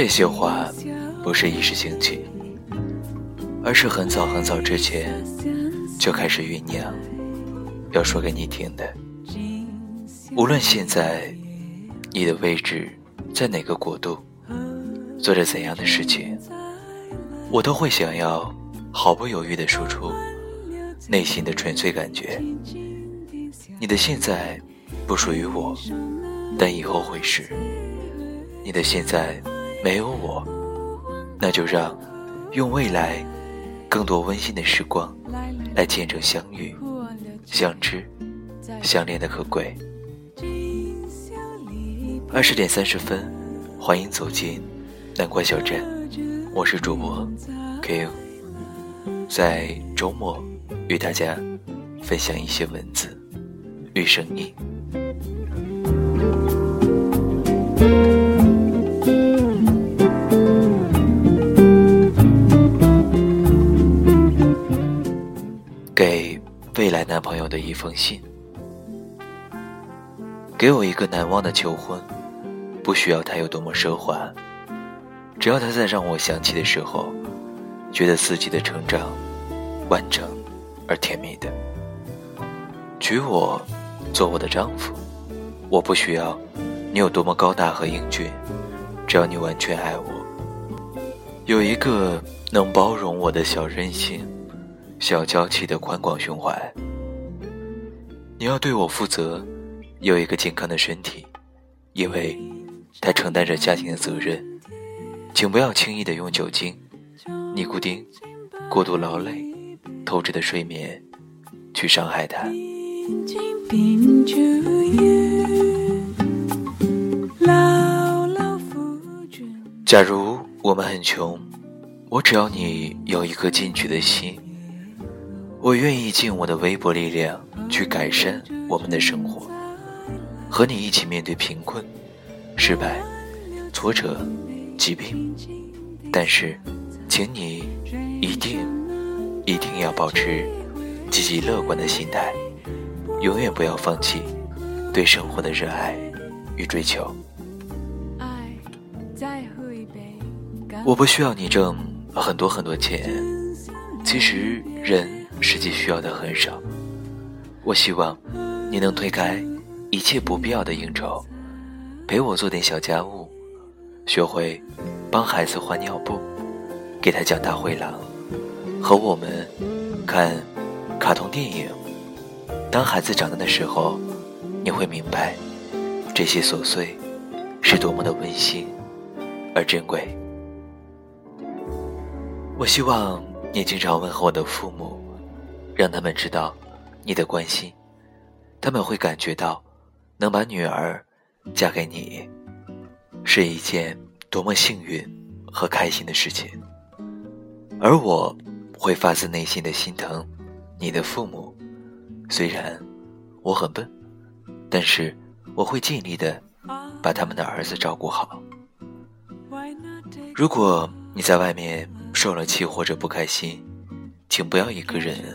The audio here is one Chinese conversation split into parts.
这些话不是一时兴起，而是很早很早之前就开始酝酿，要说给你听的。无论现在你的位置在哪个国度，做着怎样的事情，我都会想要毫不犹豫地说出内心的纯粹感觉。你的现在不属于我，但以后会是。你的现在没有我，那就让用未来更多温馨的时光来见证相遇、相知、相恋的可贵。二十点三十分，欢迎走进南关小镇，我是主播 Q，在周末与大家分享一些文字与声音。男朋友的一封信，给我一个难忘的求婚。不需要它有多么奢华，只要它在让我想起的时候，觉得自己的成长完整而甜蜜的。娶我做我的丈夫，我不需要你有多么高大和英俊，只要你完全爱我，有一个能包容我的小任性、小娇气的宽广胸怀。你要对我负责，有一个健康的身体，因为。他承担着家庭的责任，请不要轻易的用酒精、尼古丁、过度劳累、透支的睡眠去伤害他。假如我们很穷，我只要你有一颗进取的心，我愿意尽我的微薄力量去改善我们的生活，和你一起面对贫困。失败、挫折、疾病，但是，请你一定一定要保持积极乐观的心态，永远不要放弃对生活的热爱与追求。我不需要你挣很多很多钱，其实人实际需要的很少。我希望你能推开一切不必要的应酬。陪我做点小家务，学会帮孩子换尿布，给他讲大灰狼，和我们看卡通电影。当孩子长大的时候，你会明白这些琐碎是多么的温馨而珍贵。我希望你经常问候我的父母，让他们知道你的关心，他们会感觉到能把女儿。嫁给你是一件多么幸运和开心的事情，而我会发自内心的心疼你的父母。虽然我很笨，但是我会尽力的把他们的儿子照顾好。如果你在外面受了气或者不开心，请不要一个人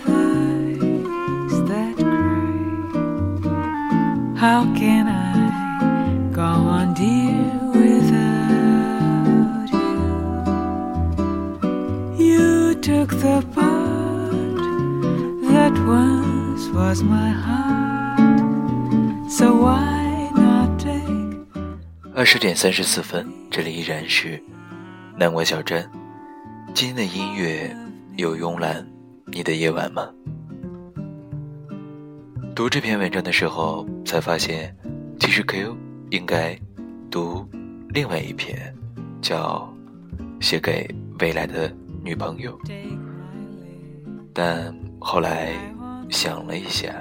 二十点三十四分，这里依然是南国小镇。今天的音乐有慵懒你的夜晚吗？读这篇文章的时候，才发现，其实 Q 应该读另外一篇，叫《写给未来的女朋友》。但后来想了一下，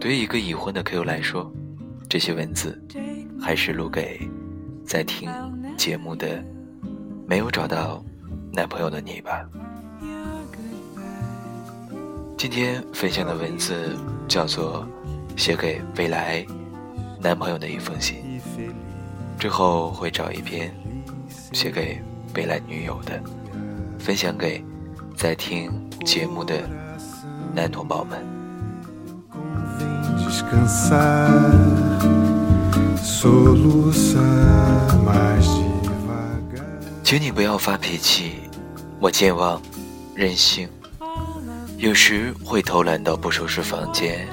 对于一个已婚的 Q 来说，这些文字还是录给在听节目的没有找到男朋友的你吧。今天分享的文字叫做《写给未来男朋友的一封信》，之后会找一篇写给未来女友的，分享给在听节目的男同胞们。请你不要发脾气，我健忘、任性，有时会偷懒到不收拾房间、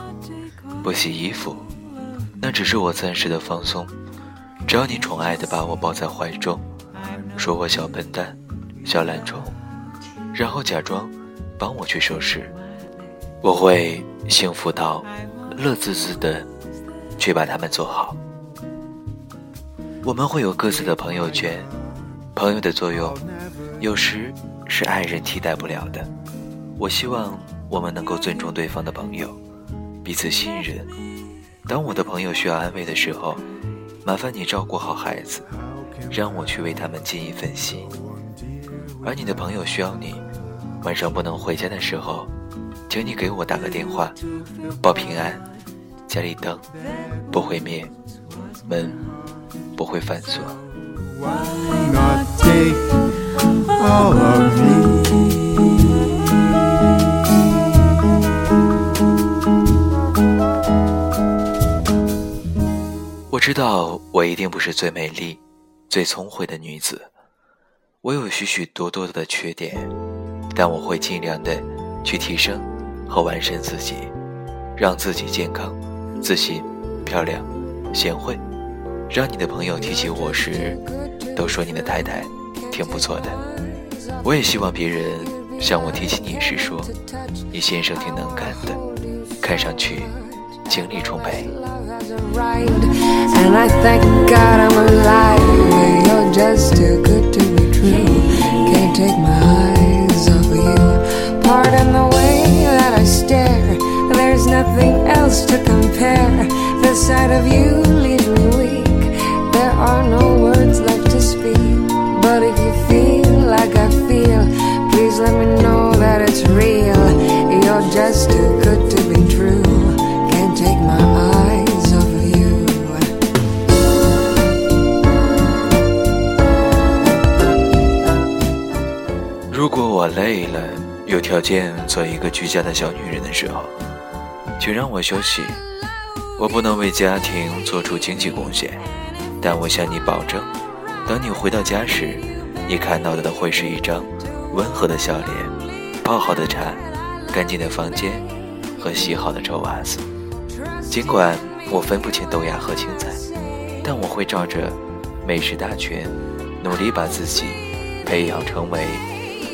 不洗衣服，那只是我暂时的放松。只要你宠爱的把我抱在怀中，说我小笨蛋、小懒虫，然后假装帮我去收拾，我会幸福到乐滋滋的去把它们做好。我们会有各自的朋友圈，朋友的作用有时是爱人替代不了的。我希望我们能够尊重对方的朋友，彼此信任。当我的朋友需要安慰的时候，麻烦你照顾好孩子，让我去为他们尽一份心。而你的朋友需要你，晚上不能回家的时候，请你给我打个电话，报平安，家里灯不会灭，门。不会犯错。我知道我一定不是最美丽、最聪慧的女子，我有许许多多的缺点，但我会尽量的去提升和完善自己，让自己健康、自信、漂亮、贤惠。让你的朋友提起我时，都说你的太太挺不错的。我也希望别人向我提起你时说，你先生挺能干的，看上去精力充沛。And I thank God I'm alive. You're just too good to be true. Can't take my eyes off of you. Pardon the way that I stare. There's nothing else to compare. The sight of you 累了，有条件做一个居家的小女人的时候，请让我休息。我不能为家庭做出经济贡献。但我向你保证，当你回到家时，你看到的会是一张温和的笑脸，泡好的茶，干净的房间和洗好的臭袜子。尽管我分不清豆芽和青菜，但我会照着美食大全，努力把自己培养成为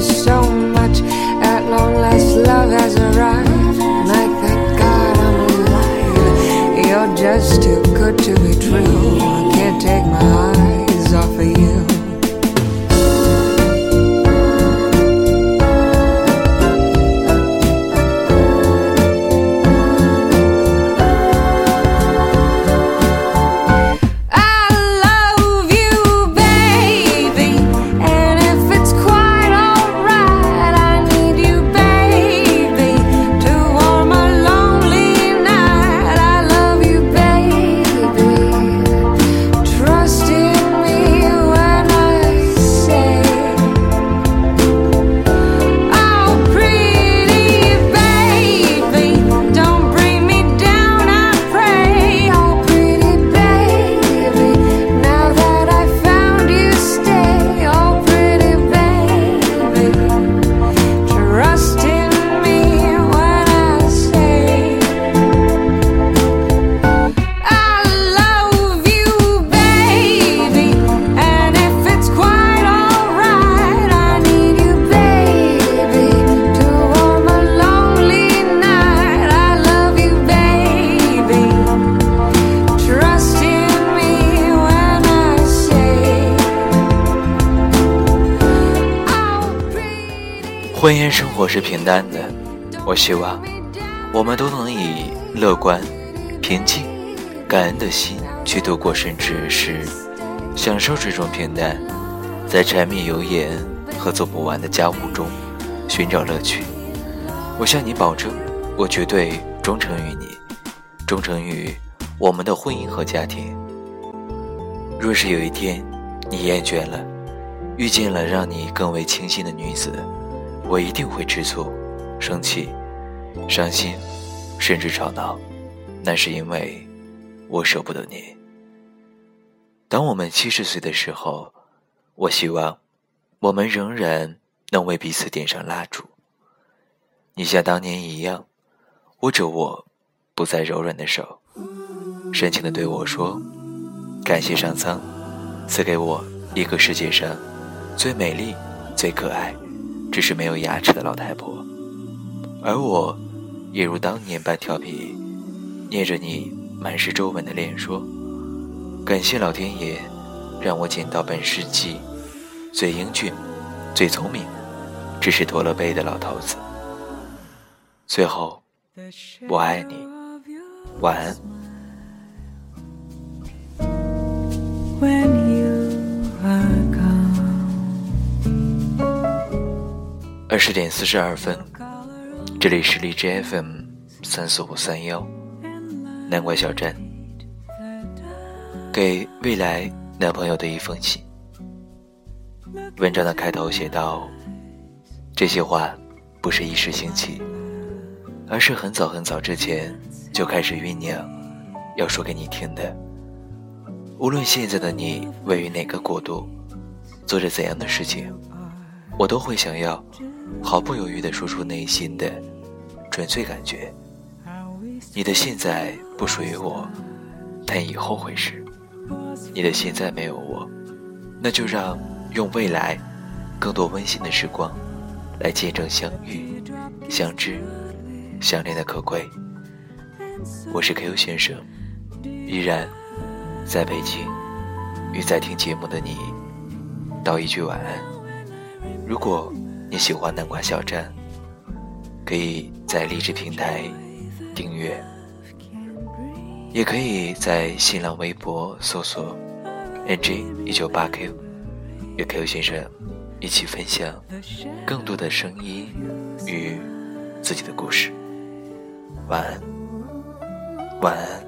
so 婚姻生活是平淡的，我希望我们都能以乐观、平静、感恩的心去度过，甚至是享受这种平淡，在柴米油盐和做不完的家务中寻找乐趣。我向你保证，我绝对忠诚于你，忠诚于我们的婚姻和家庭。若是有一天你厌倦了，遇见了让你更为倾心的女子，我一定会吃醋、生气、伤心，甚至吵闹。那是因为我舍不得你。当我们七十岁的时候，我希望我们仍然能为彼此点上蜡烛。你像当年一样，握着我不再柔软的手，深情地对我说：“感谢上苍赐给我一个世界上最美丽、最可爱。”只是没有牙齿的老太婆，而我，也如当年般调皮，捏着你满是皱纹的脸说：“感谢老天爷，让我捡到本世纪最英俊、最聪明，只是驼了背的老头子。”最后，我爱你，晚安。二十点四十二分，这里是荔枝 FM 三四五三幺，南瓜小站，给未来男朋友的一封信。文章的开头写道：“这些话不是一时兴起，而是很早很早之前就开始酝酿，要说给你听的。无论现在的你位于哪个国度，做着怎样的事情，我都会想要。”毫不犹豫地说出内心的纯粹感觉。你的现在不属于我，但以后会是。你的现在没有我，那就让用未来更多温馨的时光来见证相遇、相知、相恋的可贵。我是 Q 先生，依然在北京，与在听节目的你道一句晚安。如果。你喜欢南瓜小站，可以在荔枝平台订阅，也可以在新浪微博搜索 “ng 一九八 Q”，与 Q 先生一起分享更多的声音与自己的故事。晚安，晚安。